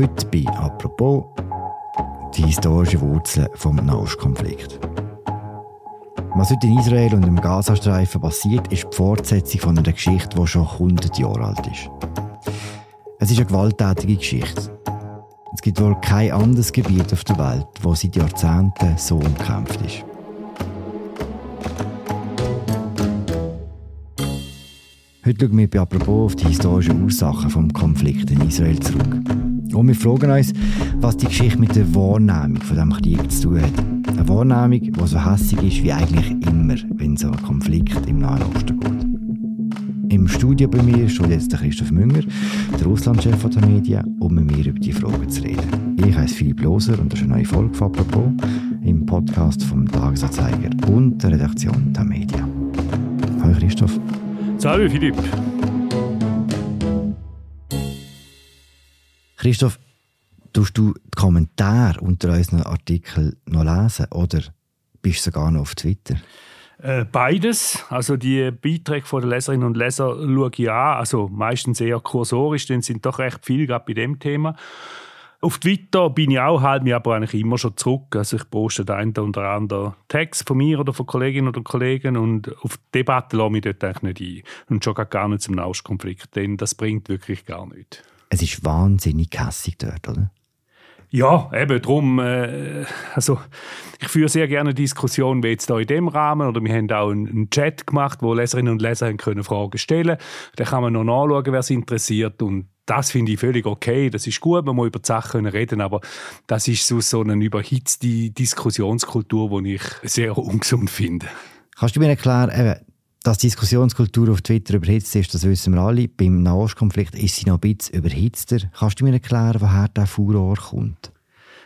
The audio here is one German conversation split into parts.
Heute bei «Apropos» die historischen Wurzeln vom Nahostkonflikt. Was heute in Israel und im Gazastreifen passiert, ist die Fortsetzung von einer Geschichte, die schon 100 Jahre alt ist. Es ist eine gewalttätige Geschichte. Es gibt wohl kein anderes Gebiet auf der Welt, wo seit Jahrzehnten so umkämpft ist. Heute schauen wir bei «Apropos» auf die historischen Ursachen des Konflikts in Israel zurück. Und wir fragen uns, was die Geschichte mit der Wahrnehmung von diesem Krieg zu tun hat. Eine Wahrnehmung, die so hässig ist wie eigentlich immer, wenn so ein Konflikt im Nahen Osten geht. Im Studio bei mir steht jetzt Christoph Münger, der Russlandchef der Medien, um mit mir über die Fragen zu reden. Ich heiße Philipp Loser und das ist eine neue Folge von «Apropos» im Podcast vom Tagesanzeiger und der Redaktion der Medien. Hallo Christoph. Salut Philipp. Christoph, tust du die Kommentare unter unseren Artikeln noch lesen oder bist du sogar noch auf Twitter? Äh, beides. Also die Beiträge der Leserinnen und Leser schaue ich an. Also meistens eher kursorisch, denn sind doch recht viel gerade bei dem Thema. Auf Twitter bin ich auch, halte mich aber eigentlich immer schon zurück. Also ich poste da einen oder anderen Text von mir oder von Kolleginnen oder Kollegen und auf die Debatte lasse ich dort eigentlich nicht ein. Und schon gar nicht zum Nahostkonflikt, denn das bringt wirklich gar nichts. Es ist wahnsinnig hässig dort, oder? Ja, eben darum, äh, also ich führe sehr gerne Diskussionen wie jetzt hier in dem Rahmen oder wir haben auch einen, Chat gemacht, wo Leserinnen und Leser können Fragen stellen Da kann man noch nachschauen, wer es interessiert und das finde ich völlig okay, das ist gut, man muss über die Sachen reden, aber das ist so, so eine überhitzte Diskussionskultur, die ich sehr ungesund finde. Kannst du mir erklären, eben, dass die Diskussionskultur auf Twitter überhitzt ist, das wissen wir alle. Beim Nahostkonflikt ist sie noch ein bisschen überhitzter. Kannst du mir erklären, woher der Furor kommt?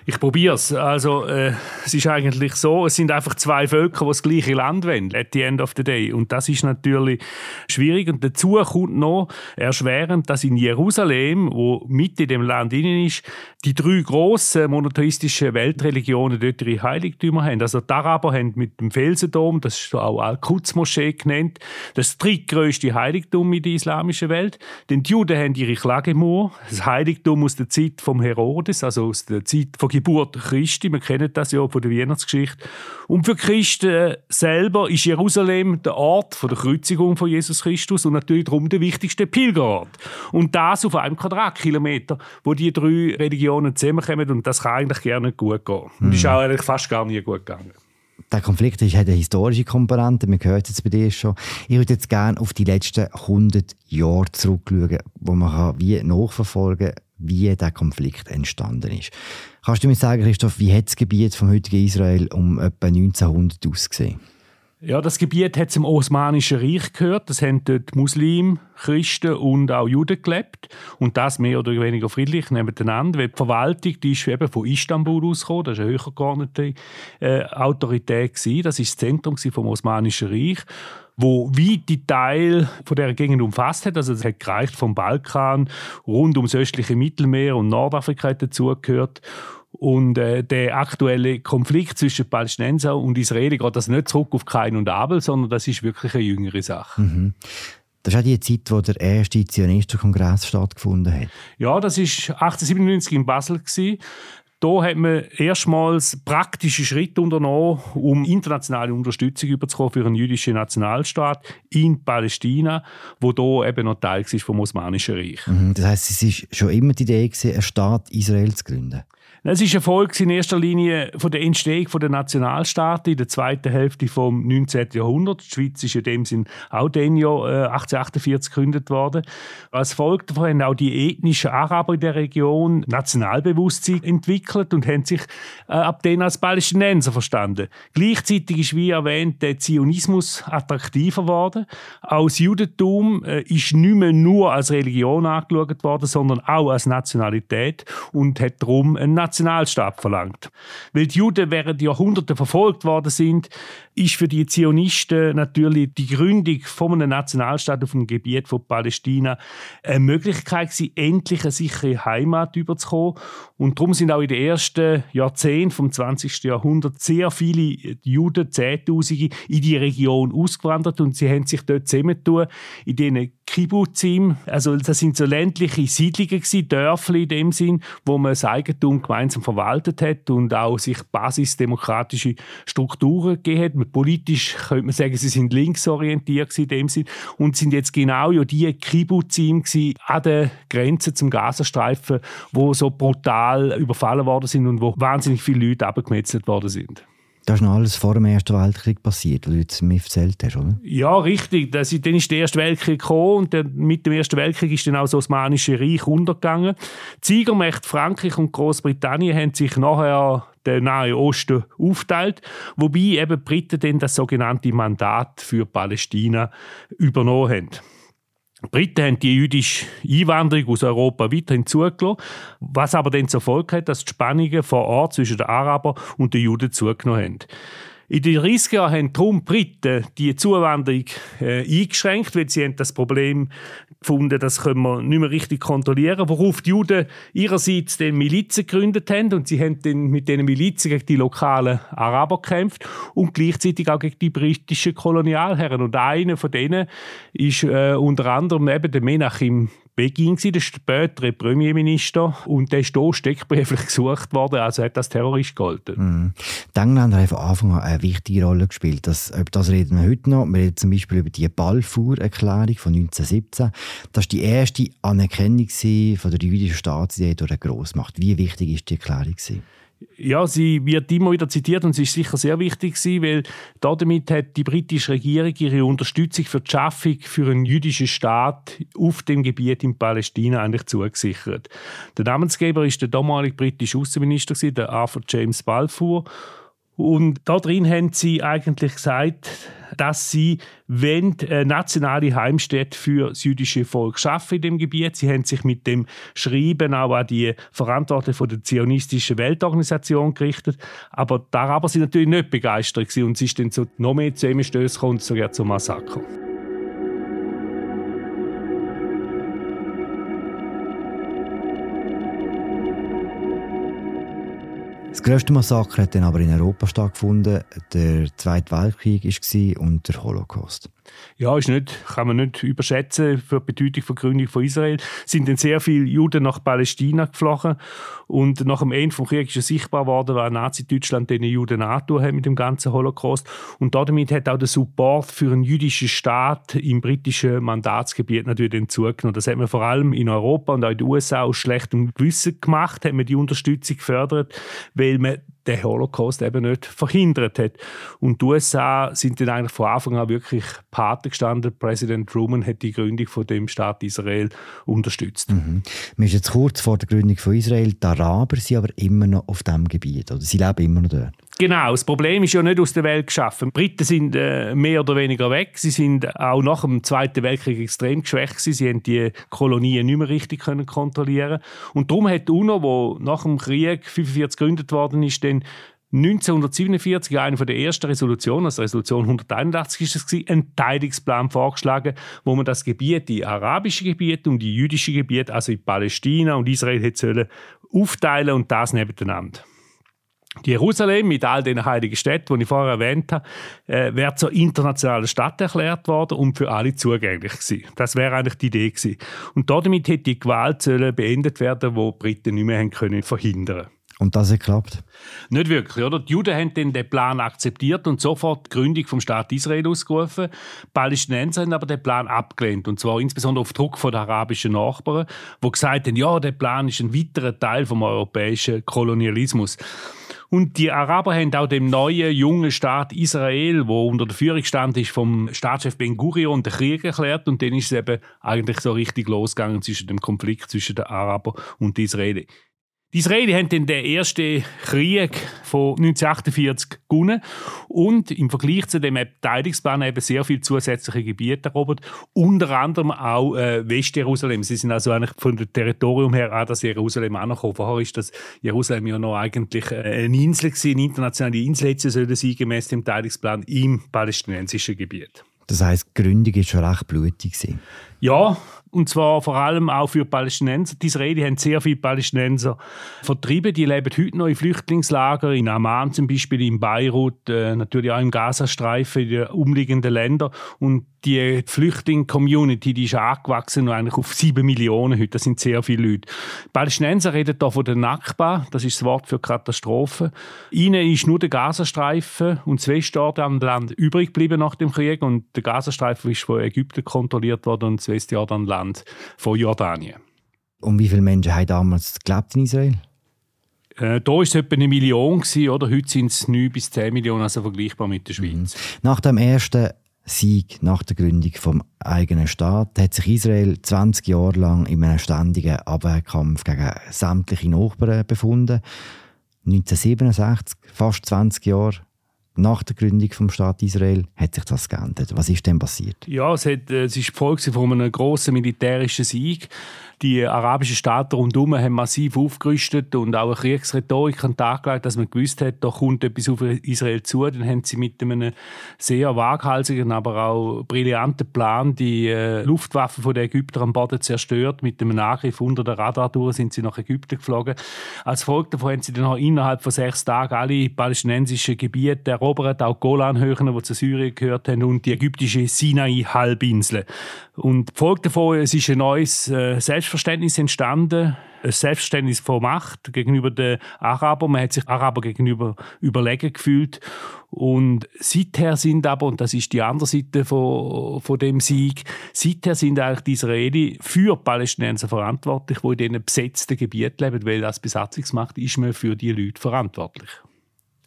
Ich probiere es. Also, äh, es ist eigentlich so, es sind einfach zwei Völker, die das gleiche Land wollen, at the end of the day. Und das ist natürlich schwierig. Und dazu kommt noch erschwerend, dass in Jerusalem, wo mit in dem Land innen ist, die drei grossen monotheistischen Weltreligionen dort ihre Heiligtümer haben. Also die Araber haben mit dem Felsendom, das ist auch Al-Quds-Moschee genannt, das drittgrößte Heiligtum in der islamischen Welt. Denn die Juden haben ihre Klagemauer, das Heiligtum aus der Zeit vom Herodes, also aus der Zeit von Geburt Christi. Wir kennen das ja von der Weihnachtsgeschichte. Und für Christen selber ist Jerusalem der Ort der Kreuzigung von Jesus Christus und natürlich darum der wichtigste Pilgerort. Und das auf einem Quadratkilometer, wo die drei Religionen zusammenkommen und das kann eigentlich gerne gut gehen. Und ist auch eigentlich fast gar nie gut gegangen. Der Konflikt ist, hat eine historische Komponente, hören es jetzt bei dir schon. Ich würde jetzt gerne auf die letzten 100 Jahre zurückschauen, wo man kann wie nachverfolgen kann, wie der Konflikt entstanden ist. Kannst du mir sagen, Christoph, wie hat das Gebiet vom heutigen Israel um etwa 1900 ausgesehen? Ja, das Gebiet hat zum Osmanischen Reich gehört. Das haben dort Muslime, Christen und auch Juden gelebt. Und das mehr oder weniger friedlich nebeneinander. Weil die Verwaltung die ist eben von Istanbul ausgekommen. Das war eine höher geordnete äh, Autorität. Gewesen. Das war das Zentrum vom Osmanischen Reich wo weite Teil von der Gegend umfasst hat. Also es hat gereicht vom Balkan rund ums östliche Mittelmeer und Nordafrika dazugehört. Und äh, der aktuelle Konflikt zwischen Palästinenser und Israeli geht das nicht zurück auf Kain und Abel, sondern das ist wirklich eine jüngere Sache. Mhm. Das ist auch die Zeit, wo der erste Zionistenkongress stattgefunden hat. Ja, das war 1897 in Basel. Gewesen. Da hat man erstmals praktische Schritte unternommen, um internationale Unterstützung überzukommen für einen jüdischen Nationalstaat in Palästina, wo da eben noch Teil vom Osmanischen Reich. Mhm, das heißt, es war schon immer die Idee, einen Staat Israel zu gründen? Es ist Erfolg in erster Linie von der Entstehung der Nationalstaaten in der zweiten Hälfte des 19. Jahrhunderts. Die Schweiz ist in dem Sinn auch dann Jahr 1848 gegründet worden. Als Folge davon haben auch die ethnischen Araber in der Region Nationalbewusstsein entwickelt und haben sich äh, ab dann als Palästinenser verstanden. Gleichzeitig ist, wie erwähnt, der Zionismus attraktiver geworden. Auch das Judentum äh, ist nicht mehr nur als Religion angeschaut worden, sondern auch als Nationalität und hat darum einen Nationalstaat verlangt. Weil die Juden während Jahrhunderten verfolgt worden sind, ist für die Zionisten natürlich die Gründung von einem Nationalstaat auf dem Gebiet von Palästina eine Möglichkeit gewesen, endlich eine sichere Heimat überzukommen. Und darum sind auch in den ersten Jahrzehnten vom 20. Jahrhundert sehr viele Juden, Zehntausende, in die Region ausgewandert und sie haben sich dort zusammentun in diesen Kibbutzim. Also das sind so ländliche Siedlungen gewesen, Dörfli in dem Sinn, wo man das Eigentum gemeinsam verwaltet hat und auch sich basisdemokratische Strukturen gegeben hat. Politisch könnte man sagen, sie sind linksorientiert in dem Sinn und sind jetzt genau ja die Kibbutzim an der Grenze zum Gazastreifen, wo so brutal überfallen worden sind und wo wahnsinnig viele Leute abgemetzelt worden sind. Das ist noch alles vor dem Ersten Weltkrieg passiert, was du jetzt mir erzählt hast, oder? Ja, richtig. Das, dann ist der Erste Weltkrieg gekommen und dann, mit dem Ersten Weltkrieg ist dann auch das Osmanische Reich untergegangen. Die Siegermächte Frankreich und Großbritannien haben sich nachher den Nahen Osten aufteilt, wobei eben die Briten dann das sogenannte Mandat für Palästina übernommen haben. Briten haben die jüdische Einwanderung aus Europa weiterhin zugelassen, was aber dann zur Folge hat, dass die Spannungen vor Ort zwischen den Arabern und den Juden zugenommen haben. In den 30er Jahren haben darum die Briten die Zuwanderung äh, eingeschränkt, weil sie haben das Problem gefunden, das können wir nicht mehr richtig kontrollieren, worauf die Juden ihrerseits den Milizen gegründet haben und sie haben dann mit diesen Milizen gegen die lokalen Araber gekämpft und gleichzeitig auch gegen die britischen Kolonialherren. Und einer von denen ist äh, unter anderem eben der Menachem Begin, der spätere Premierminister. Und der ist hier steckbrieflich gesucht worden, also hat das Terrorist gegolten. Mhm. Die Engländer haben von Anfang an eine wichtige Rolle gespielt. Das, über das reden wir heute noch. Wir reden zum Beispiel über die Balfour-Erklärung von 1917. Das war die erste Anerkennung von der jüdischen Staatsidee durch eine Grossmacht. Wie wichtig ist die Erklärung? Gewesen? Ja, sie wird immer wieder zitiert und sie ist sicher sehr wichtig gewesen, weil damit hat die britische Regierung ihre Unterstützung für die Schaffung für einen jüdischen Staat auf dem Gebiet in Palästina eigentlich zugesichert. Der Namensgeber ist der damalige britische Außenminister, der Arthur James Balfour. Und da drin haben sie eigentlich gesagt, dass sie eine äh, nationale Heimstätte für das jüdische Volk schaffen in dem Gebiet. Sie haben sich mit dem Schreiben auch an die Verantwortlichen der zionistischen Weltorganisation gerichtet. Aber die Araber sind natürlich nicht begeistert gewesen und es ist dann zu noch mehr Zusammenstößen gekommen, sogar zum Massaker. Grösste Massaker hat dann aber in Europa stattgefunden. Der Zweite Weltkrieg war und der Holocaust. Ja, ist nicht, kann man nicht überschätzen für die Bedeutung der Gründung von Israel. Es sind dann sehr viele Juden nach Palästina geflogen und nach dem Ende des Krieges ist sichtbar geworden, was Nazi-Deutschland den Juden angetan hat mit dem ganzen Holocaust. Und damit hat auch der Support für einen jüdischen Staat im britischen Mandatsgebiet natürlich zugenommen. Das hat man vor allem in Europa und auch in den USA aus schlechtem Gewissen gemacht, hat man die Unterstützung gefördert, weil man den Holocaust eben nicht verhindert hat. Und die USA sind dann eigentlich von Anfang an wirklich Pate gestanden. Präsident Truman hat die Gründung von dem Staat Israel unterstützt. Mhm. Wir sind jetzt kurz vor der Gründung von Israel. Die Araber sind aber immer noch auf diesem Gebiet, oder? Sie leben immer noch dort. Genau, das Problem ist ja nicht aus der Welt geschaffen. Die Briten sind äh, mehr oder weniger weg. Sie sind auch nach dem Zweiten Weltkrieg extrem geschwächt. Sie haben die Kolonien nicht mehr richtig können kontrollieren Und darum hat UNO, wo nach dem Krieg 1945 gegründet worden ist, dann 1947 eine der ersten Resolutionen, also Resolution 181 ist es einen Teilungsplan vorgeschlagen, wo man das Gebiet, die arabische Gebiet und die jüdische Gebiet, also in Palästina und Israel, hätte sollen aufteilen und das nebeneinander. Jerusalem mit all den heiligen Städten, die ich vorher erwähnt habe, äh, wäre zur internationalen Stadt erklärt worden und für alle zugänglich gewesen. Das wäre eigentlich die Idee gewesen. Und damit hätte die Gewalt beendet werden, wo die Briten nicht mehr haben können verhindern. Und das hat geklappt? Nicht wirklich, oder? Die Juden haben dann den Plan akzeptiert und sofort die Gründung vom Staat Israel ausgerufen. Die Palästinenser haben aber den Plan abgelehnt. Und zwar insbesondere auf Druck von den arabischen Nachbarn, die gesagt haben, ja, der Plan ist ein weiterer Teil vom europäischen Kolonialismus. Und die Araber haben auch dem neuen, jungen Staat Israel, wo unter der Führung stand, ist vom Staatschef Ben Gurion den Krieg erklärt und dann ist es eben eigentlich so richtig losgegangen zwischen dem Konflikt zwischen den Arabern und den Israelis. Die Israelis haben dann den ersten Krieg von 1948 gewonnen und im Vergleich zu dem Beteiligungsplan eben sehr viele zusätzliche Gebiete erobert, unter anderem auch äh, Westjerusalem. Sie sind also eigentlich von dem Territorium her an das Jerusalem angekommen. Vorher ist das Jerusalem ja noch eigentlich äh, eine Insel gewesen, eine internationale Insel hätte sie sein, gemäß dem Beteiligungsplan im palästinensischen Gebiet. Das heisst, die Gründung war schon recht blutig. Ja, und zwar vor allem auch für Palästinenser. Die Israeli haben sehr viele Palästinenser vertrieben. Die leben heute noch in Flüchtlingslagern, in Amman zum Beispiel, in Beirut, äh, natürlich auch im Gazastreifen, in den umliegenden Ländern. Und die Flüchtling-Community, ist angewachsen eigentlich auf sieben Millionen heute. Das sind sehr viele Leute. Die Palästinenser reden hier von der Nakba, das ist das Wort für Katastrophe. Ihnen ist nur der Gazastreifen und zwei Staaten am Land übrig geblieben nach dem Krieg und der Gazastreifen ist von Ägypten kontrolliert worden und das Westjordanland von Jordanien. Und wie viele Menschen haben damals gelebt in Israel? Äh, da war es etwa eine Million, gewesen, oder? Heute sind es 9 bis 10 Millionen, also vergleichbar mit der Schweiz. Mhm. Nach dem ersten Sieg nach der Gründung vom eigenen Staat hat sich Israel 20 Jahre lang in einem ständigen Abwehrkampf gegen sämtliche Nachbarn befunden. 1967, fast 20 Jahre nach der Gründung vom Staat Israel, hat sich das geändert. Was ist denn passiert? Ja, es, hat, äh, es ist Folge von einem grossen militärischen Sieg. Die arabischen Staaten rundherum haben massiv aufgerüstet und auch eine Kriegsrhetorik an den Tag gelegt, dass man gewusst hat, da kommt etwas auf Israel zu. Dann haben sie mit einem sehr waghalsigen, aber auch brillanten Plan die äh, Luftwaffen der Ägypter am Boden zerstört. Mit einem Angriff unter der Radartour sind sie nach Ägypten geflogen. Als Folge davon haben sie dann auch innerhalb von sechs Tagen alle palästinensischen Gebiete erobert, auch Golanhöhen, die zu Syrien gehört haben, und die ägyptische Sinai-Halbinsel. Und die Folge davon, es ist ein neues äh, Selbstverständnis entstanden, ein Selbstverständnis von Macht gegenüber den Arabern. Man hat sich Araber gegenüber überlegen gefühlt. Und seither sind aber, und das ist die andere Seite von, von dem Sieg, seither sind eigentlich die Israeli für Palästinenser verantwortlich, die in diesen besetzten Gebieten leben, weil als Besatzungsmacht ist man für die Leute verantwortlich.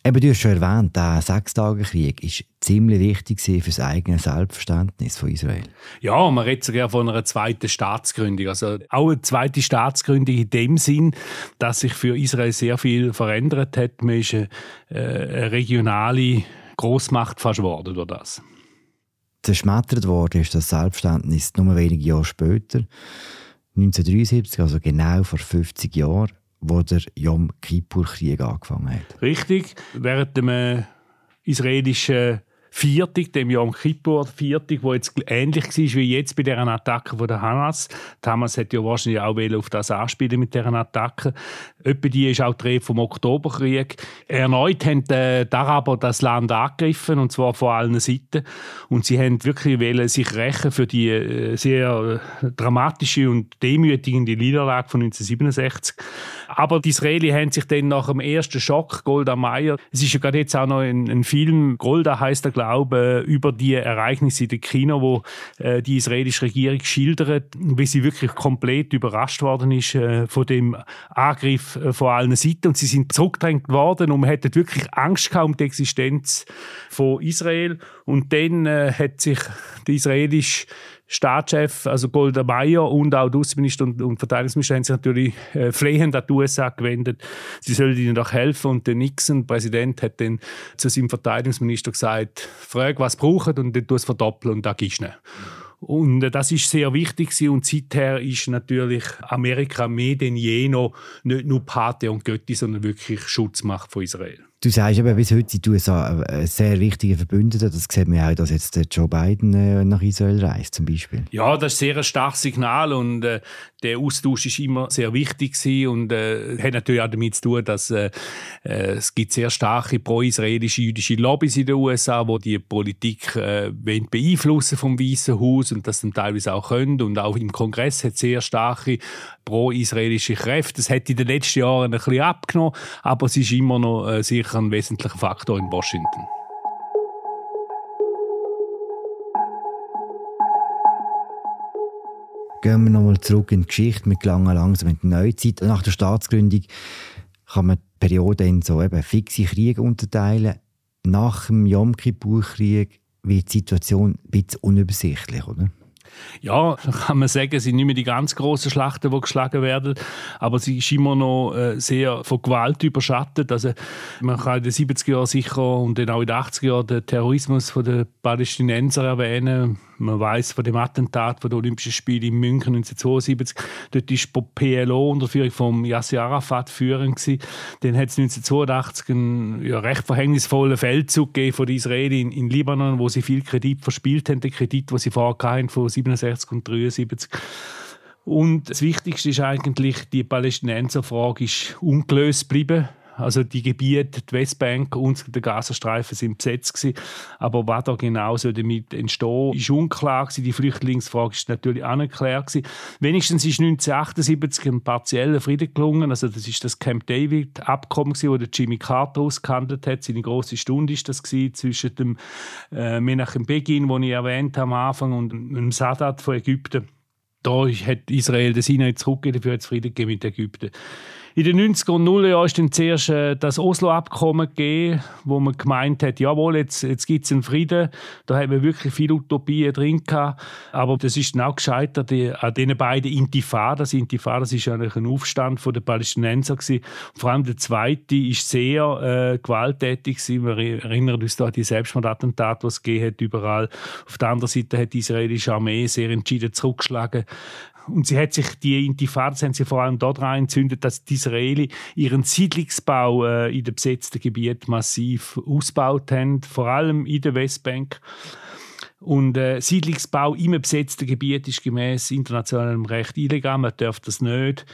Eben, du hast schon erwähnt, der Sechstagekrieg war ziemlich wichtig für das eigene Selbstverständnis von Israel. Ja, man redet sogar von einer zweiten Staatsgründung. Also auch eine zweite Staatsgründung in dem Sinn, dass sich für Israel sehr viel verändert hat. Man ist eine, äh, eine regionale Großmacht fast geworden durch das. Zerschmettert worden ist das Selbstverständnis nur wenige Jahre später, 1973, also genau vor 50 Jahren wo der Yom Kippur-Krieg angefangen hat. Richtig. Während dem israelischen Viertig, dem Yom Kippur Viertig, wo jetzt ähnlich war wie jetzt bei der Attacke von der Hamas. Die Hamas hat ja wahrscheinlich auch auf das anspielen mit dieser Attacke. Etwa die ist auch die Rede vom Oktoberkrieg. Erneut haben die Araber das Land angegriffen, und zwar von allen Seiten. Und sie haben wirklich sich rächen für die äh, sehr äh, dramatische und demütigende Niederlage von 1967. Aber die Israelis haben sich dann nach dem ersten Schock, Golda Meir, es ist ja gerade jetzt auch noch ein, ein Film, Golda heißt er, glaube über die Ereignisse in der Kino, wo äh, die israelische Regierung schildert, wie sie wirklich komplett überrascht worden ist äh, von dem Angriff äh, von allen Seiten. Und sie sind zurückgedrängt worden und man hatte wirklich Angst gehabt um die Existenz von Israel und dann äh, hat sich die israelische Staatschef, also Golda Meir und auch die Außenminister und, und Verteidigungsminister haben sich natürlich äh, flehend an die USA gewendet. Sie sollen ihnen doch helfen. Und der Nixon, Präsident, hat dann zu seinem Verteidigungsminister gesagt, frag, was braucht und dann tu es verdoppeln und da gibst du und äh, das ist sehr wichtig und seither ist natürlich Amerika mehr denn je noch nicht nur Pate und Götti, sondern wirklich Schutzmacht von Israel. Du sagst aber bis heute sind die ein sehr wichtiger Verbündeter. Das sieht man auch, dass jetzt Joe Biden äh, nach Israel reist, zum Beispiel. Ja, das ist sehr ein starkes Signal und äh, der Austausch ist immer sehr wichtig gewesen und äh, hat natürlich auch damit zu tun, dass äh, äh es gibt sehr starke pro-israelische jüdische Lobbys in den USA, wo die Politik äh, beeinflussen vom Weißen Haus und das dann teilweise auch können und auch im Kongress hat sehr starke pro-israelische Kräfte. Das hat in den letzten Jahren ein bisschen abgenommen, aber es ist immer noch äh, sicher ein wesentlicher Faktor in Washington. Gehen wir nochmal zurück in die Geschichte. Wir gelangen langsam in die Neuzeit. Nach der Staatsgründung kann man die Periode in so eben fixe Kriege unterteilen. Nach dem Yom Kippur-Krieg wird die Situation ein bisschen unübersichtlich, oder? Ja, kann man sagen, es sind nicht mehr die ganz großen Schlachten, die geschlagen werden, aber sie ist immer noch äh, sehr von Gewalt überschattet. Also man kann in den 70er Jahren sicher und dann auch in den 80er Jahren den Terrorismus der Palästinenser erwähnen man weiß von dem Attentat von den Olympischen Spielen in München 1972. Dort war PLO unter Führung von Yasser Arafat führend. Dann hat es 1982 einen ja, recht verhängnisvollen Feldzug gegeben von den Israelis in, in, Libanon, wo sie viel Kredit verspielt haben, den Kredit, den sie vorher hatten, von 67 und 73. Und das Wichtigste ist eigentlich, die Palästinenserfrage ist ungelöst geblieben. Also die Gebiete, die Westbank und der Gazastreifen sind besetzt gewesen. Aber was da genau soll damit entstehen, ist unklar gewesen. Die Flüchtlingsfrage ist natürlich ungeklärt gewesen. Wenigstens ist 1978 ein partieller Frieden gelungen. Also das ist das Camp David Abkommen gewesen, wo der Jimmy Carter ausgehandelt hat. Seine große Stunde ist das gewesen, zwischen dem äh, Menachem Begin, den ich erwähnt habe am Anfang, und dem Sadat von Ägypten. Da hat Israel den Sinai zurückgegeben, dafür hat es Frieden gegeben mit Ägypten. In den 90er und 0er Jahren ist dann zuerst äh, das Oslo-Abkommen gegeben, wo man gemeint hat, jawohl, jetzt, jetzt gibt es einen Frieden. Da haben wir wirklich viele Utopien drin gehabt. Aber das ist dann auch gescheitert an diesen beiden Intifadas. Intifadas ist eigentlich ein Aufstand der Palästinenser gewesen. Vor allem der zweite ist sehr äh, gewalttätig gewesen. Wir erinnern uns da an die Selbstmordattentate, die es gegeben hat überall. Auf der anderen Seite hat die israelische Armee sehr entschieden zurückgeschlagen. Und sie hat sich, die Intifadas sie vor allem daran entzündet, dass die Israelis ihren Siedlungsbau äh, in den besetzten Gebieten massiv ausgebaut haben, vor allem in der Westbank. Und äh, Siedlungsbau im besetzten Gebiet ist gemäß internationalem Recht illegal, man darf das nicht.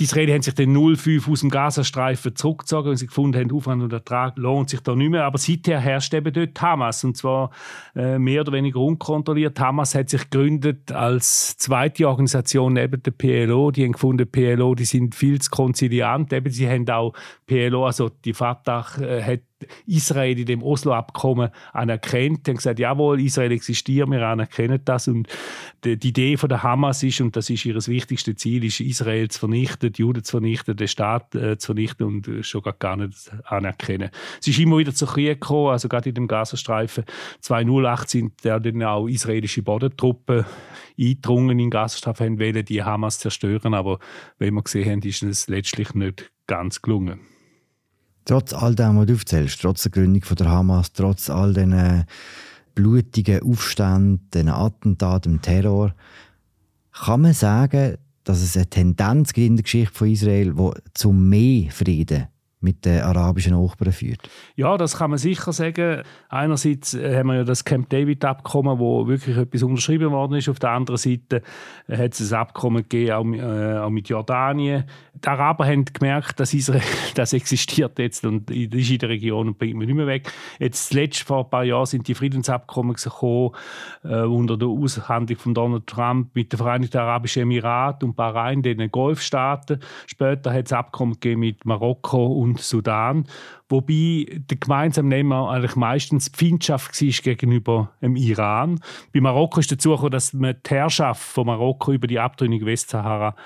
Die Israelis haben sich dann 05 aus dem Gazastreifen zurückgezogen, weil sie gefunden haben, Aufwand und Ertrag lohnt sich da nicht mehr. Aber seither herrscht eben dort Hamas, und zwar äh, mehr oder weniger unkontrolliert. Hamas hat sich gegründet als zweite Organisation neben der PLO. Die haben gefunden, PLO, die sind viel zu konziliant. Eben, sie haben auch PLO, also die Fatah, äh, hat Israel in dem Oslo-Abkommen anerkennt. Die haben gesagt, jawohl, Israel existiert, wir anerkennen das. Und die, Idee von der Hamas ist, und das ist ihr wichtigstes Ziel, ist, Israel zu vernichten, die Juden zu vernichten, den Staat äh, zu vernichten und äh, schon gar nicht anerkennen. Es ist immer wieder zu Krieg gekommen, also gerade in dem Gazastreifen 2008 sind dann auch israelische Bodentruppen eingedrungen in den Gazastreifen, haben wollen die Hamas zerstören, aber wie wir gesehen haben, ist es letztlich nicht ganz gelungen. Trotz all dem, was du aufzählst, trotz der Gründung von der Hamas, trotz all diesen blutigen Aufständen, diesen Attentaten, dem Terror, kann man sagen, dass es eine Tendenz gibt in der Geschichte von Israel, die zu mehr Frieden mit den arabischen Nachbarn führt. Ja, das kann man sicher sagen. Einerseits äh, haben wir ja das Camp David Abkommen, wo wirklich etwas unterschrieben worden ist. Auf der anderen Seite äh, hat es ein Abkommen gegeben, äh, auch mit Jordanien. Die Araber haben gemerkt, dass Israel das existiert jetzt und ist in der Region und bringt man nicht mehr weg. Jetzt zuletzt vor ein paar Jahren sind die Friedensabkommen gekommen äh, unter der Aushandlung von Donald Trump mit den Vereinigten Arabischen Emiraten und Bahrain, den Golfstaaten. Später hat es Abkommen gegeben mit Marokko und Sudan. Wobei der gemeinsame Nenner eigentlich meistens die Feindschaft war gegenüber dem Iran. Bei Marokko ist dazu gekommen, dass man die Herrschaft von Marokko über die Abtrünnung Westsahara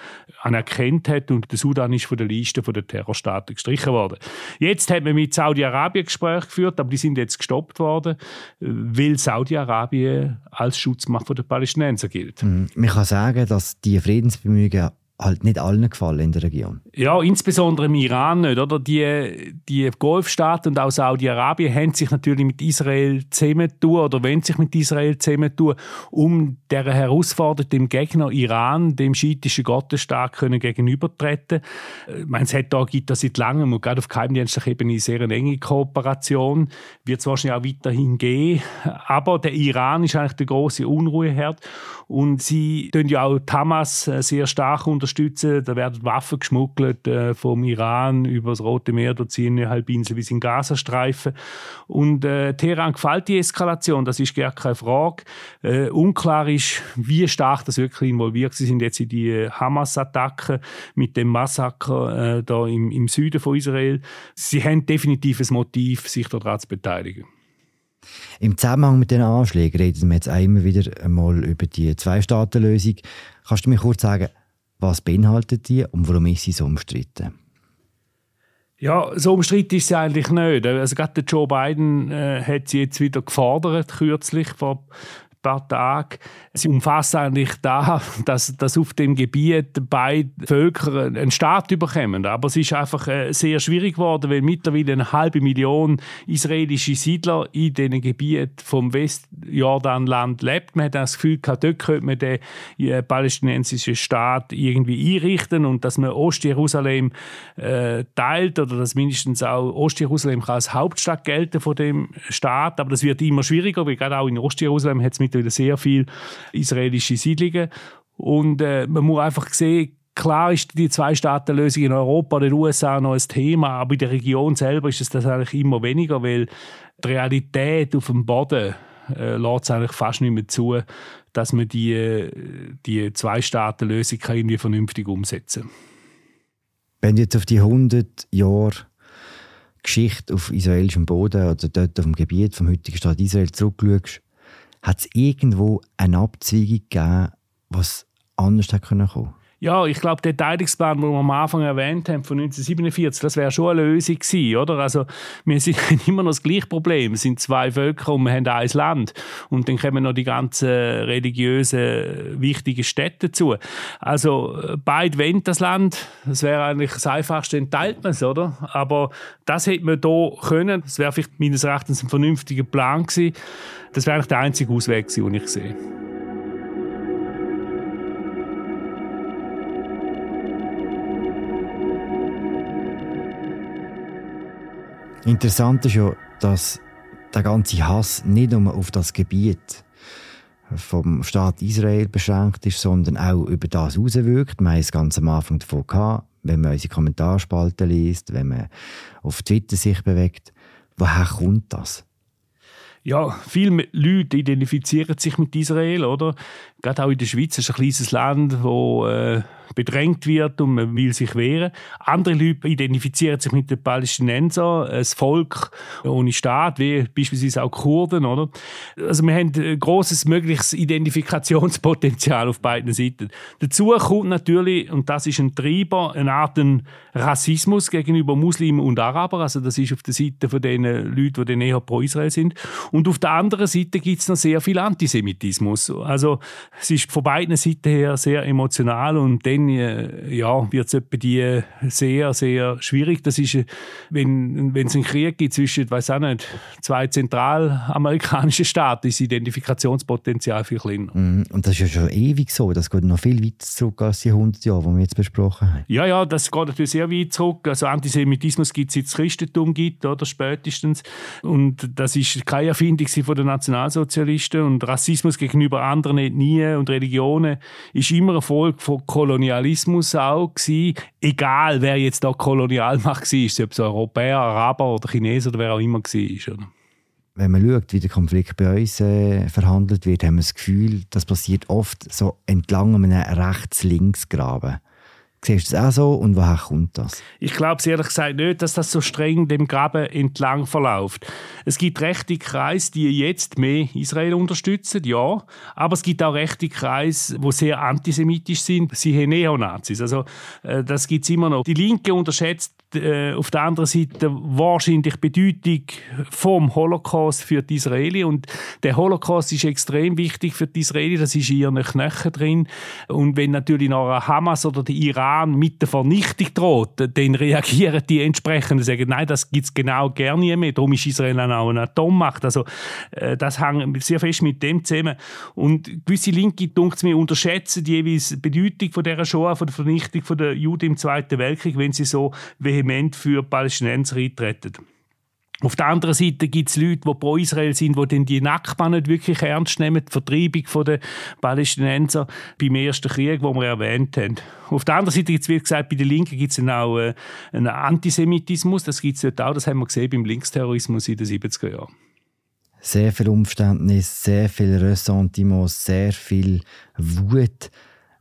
anerkannt hat und der Sudan ist von der Liste der Terrorstaaten gestrichen worden. Jetzt hat man mit Saudi-Arabien Gespräche geführt, aber die sind jetzt gestoppt worden, weil Saudi-Arabien als Schutzmacht der Palästinenser gilt. Mhm. Man kann sagen, dass die Friedensbemühungen halt nicht allen gefallen in der Region. Ja, insbesondere im Iran nicht. Oder? Die, die Golfstaaten und auch Saudi-Arabien haben sich natürlich mit Israel zusammentun oder wollen sich mit Israel zusammentun, um der herausfordernden Gegner Iran, dem schiitischen Gottesstaat, können gegenübertreten. Ich meine, es hat da, gibt da seit langem und gerade auf geheimdienstlicher Ebene sehr eine enge Kooperation. Wird es wahrscheinlich auch weiterhin gehen. Aber der Iran ist eigentlich der große Unruheherd und sie tun ja auch Hamas sehr stark unterstützen unterstützen. Da werden Waffen geschmuggelt äh, vom Iran über das Rote Meer, dort ziehen eine Halbinsel bis in Gazastreifen. Und äh, Teheran gefällt die Eskalation, das ist gar keine Frage. Äh, unklar ist, wie stark das wirklich involviert sie sind jetzt in die Hamas-Attacken mit dem Massaker äh, da im, im Süden von Israel. Sie haben definitiv ein Motiv, sich daran zu beteiligen. Im Zusammenhang mit den Anschlägen reden wir jetzt auch immer wieder einmal über die Zwei-Staaten-Lösung. Kannst du mir kurz sagen, was beinhaltet die und warum ist sie so umstritten? Ja, so umstritten ist sie eigentlich nicht. Also gerade Joe Biden äh, hat sie jetzt wieder gefordert, kürzlich vor paar Tage. Sie umfasst eigentlich da, dass, dass auf dem Gebiet beide Völker einen Staat bekommen. Aber es ist einfach äh, sehr schwierig geworden, weil mittlerweile eine halbe Million israelische Siedler in diesen Gebieten vom Westjordanland lebt. Man hat das Gefühl, dort könnte man den äh, palästinensischen Staat irgendwie einrichten und dass man Ostjerusalem äh, teilt oder dass mindestens auch Ostjerusalem als Hauptstadt gelten von dem Staat. Aber das wird immer schwieriger, weil gerade auch in Ostjerusalem hat es mittlerweile sehr viele israelische Siedlungen. Und äh, man muss einfach sehen, Klar ist die Zwei-Staaten-Lösung in Europa oder den USA noch ein Thema, aber in der Region selber ist es das eigentlich immer weniger, weil die Realität auf dem Boden äh, lässt es eigentlich fast nicht mehr zu, dass man die, die Zwei-Staaten-Lösung irgendwie vernünftig umsetzen kann. Wenn du jetzt auf die 100 Jahre Geschichte auf israelischem Boden oder dort auf dem Gebiet vom heutigen Staat Israel zurückschaust, hat es irgendwo eine Abzweigung gegeben, was anders hätte kommen können? Ja, ich glaube, der Teilungsplan, den wir am Anfang erwähnt haben, von 1947, das wäre schon eine Lösung gewesen, oder? Also, wir sind immer noch das gleiche Problem. Es sind zwei Völker und wir haben ein Land. Und dann kommen noch die ganzen religiösen, wichtigen Städte dazu. Also, beide wollen das Land. Das wäre eigentlich das Einfachste, dann teilt man es, oder? Aber das hätte man hier können. Das wäre vielleicht meines Erachtens ein vernünftiger Plan gewesen. Das wäre eigentlich der einzige Ausweg gewesen, den ich sehe. Interessant ist ja, dass der ganze Hass nicht nur auf das Gebiet vom Staat Israel beschränkt ist, sondern auch über das herauswirkt. Wir haben es ganz am Anfang davon gehabt, wenn man unsere Kommentarspalten liest, wenn man auf Twitter sich bewegt. Woher kommt das? Ja, viele Leute identifizieren sich mit Israel, oder? Gerade auch in der Schweiz ist ein kleines Land, wo äh, bedrängt wird und man will sich wehren. Andere Leute identifizieren sich mit den Palästinensern, ein Volk ohne Staat, wie beispielsweise auch Kurden, oder? Also wir haben ein grosses mögliches Identifikationspotenzial auf beiden Seiten. Dazu kommt natürlich, und das ist ein Treiber, eine Art Rassismus gegenüber Muslimen und Arabern. Also das ist auf der Seite von den Leuten, die näher pro Israel sind. Und auf der anderen Seite gibt es noch sehr viel Antisemitismus. Also es ist von beiden Seiten her sehr emotional und dann äh, ja, wird es die sehr, sehr schwierig. Das ist, wenn, es einen Krieg gibt zwischen, weiß auch nicht, zwei zentralamerikanischen Staaten, ist das Identifikationspotenzial viel kleiner. Mhm. Und das ist ja schon ewig so. Das geht noch viel weiter zurück als die 100 Jahre, die wir jetzt besprochen haben. Ja, ja, das geht natürlich sehr weit zurück. Also Antisemitismus gibt es seit es Christentum gibt, oder spätestens. Und das ist keine Erfindung von den Nationalsozialisten. Und Rassismus gegenüber anderen Ethnien und Religionen ist immer eine Folge von Kolonialismus auch gewesen. Egal, wer jetzt da Kolonialmacht war, ob es Europäer, Araber oder Chinesen oder wer auch immer war. Wenn man schaut, wie der Konflikt bei uns äh, verhandelt wird, haben wir das Gefühl, das passiert oft so entlang einem Rechts-Links-Graben. Siehst du das auch so und woher kommt das? Ich glaube ehrlich gesagt nicht, dass das so streng dem Graben entlang verläuft. Es gibt rechte Kreise, die jetzt mehr Israel unterstützen, ja. Aber es gibt auch rechte Kreise, die sehr antisemitisch sind. Sie haben Neonazis. Also, äh, das gibt es immer noch. Die Linke unterschätzt äh, auf der anderen Seite wahrscheinlich Bedeutung vom Holocaust für die Israeli und der Holocaust ist extrem wichtig für die Israeli, das ist in ihren Knochen drin und wenn natürlich noch Hamas oder der Iran mit der Vernichtung droht, dann reagieren die entsprechend und sagen, nein, das gibt es genau gar nie mehr, darum ist Israel auch eine Atommacht, also äh, das hängt sehr fest mit dem zusammen. Und gewisse Linke, dunkt mir, unterschätzen die jeweils Bedeutung von dieser Shoah, von der Vernichtung der Juden im Zweiten Weltkrieg, wenn sie so vehement für Palästinenser eintreten. Auf der anderen Seite gibt es Leute, die pro Israel sind, die dann die Nachbarn nicht wirklich ernst nehmen, die Vertreibung der Palästinenser beim ersten Krieg, den wir erwähnt haben. Auf der anderen Seite gibt es, wie gesagt, bei den Linken gibt es auch äh, einen Antisemitismus, das gibt es dort auch, das haben wir gesehen beim Linksterrorismus in den 70er Jahren. Sehr viel Umständnis, sehr viel Ressentiment, sehr viel Wut.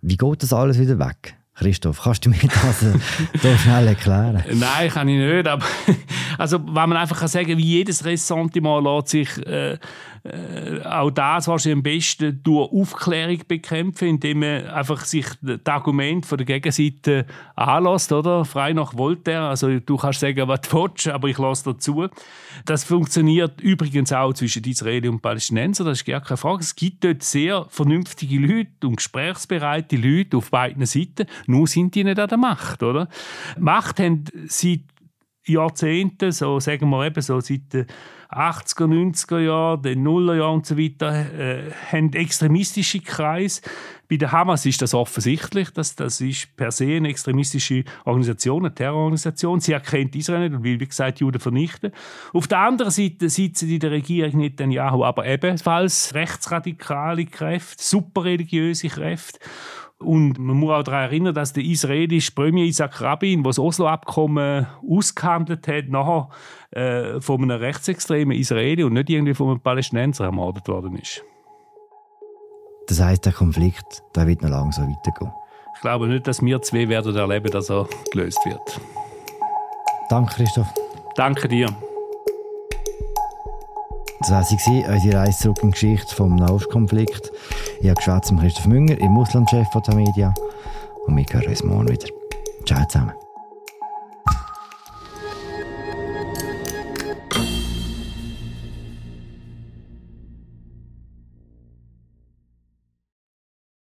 Wie geht das alles wieder weg? Christoph, kannst du mir das so schnell erklären? Nein, kann ich nicht. Aber Also, wenn man einfach kann sagen wie jedes Ressentiment lässt sich äh, äh, auch das wahrscheinlich am besten durch Aufklärung bekämpfen, indem man einfach sich das Argument von der Gegenseite anlässt, oder? Frei nach Voltaire. Also, du kannst sagen, was du willst, aber ich lasse dazu. Das funktioniert übrigens auch zwischen Israeli und Palästinenser, das ist gar keine Frage. Es gibt dort sehr vernünftige Leute und gesprächsbereite Leute auf beiden Seiten, nur sind die nicht an der Macht, oder? Macht haben seit Jahrzehnten, so sagen wir eben so seit den 80er, 90er Jahren, den Nullerjahren und so weiter, äh, haben extremistische Kreise. Bei der Hamas ist das offensichtlich, dass das ist per se eine extremistische Organisation, eine Terrororganisation. Sie erkennt Israel nicht und will, wie gesagt, Juden vernichten. Auf der anderen Seite sitzen in der Regierung Netanyahu aber ebenfalls rechtsradikale Kräfte, superreligiöse Kräfte. Und man muss auch daran erinnern, dass der israelische Premier Isaac Rabin, der das Oslo-Abkommen ausgehandelt hat, nachher äh, von einem rechtsextremen Israeli und nicht irgendwie von einem Palästinenser ermordet worden ist. Das heißt, der Konflikt der wird noch lange so weitergehen. Ich glaube nicht, dass wir zwei werden erleben, dass er gelöst wird. Danke, Christoph. Danke dir. Das war unsere Reise zurück in die Geschichte vom Nahostkonflikt. Ich habe geschwätzt mit Christoph Münger, im Auslandchef von der Media. Und wir hören uns morgen wieder. Ciao zusammen.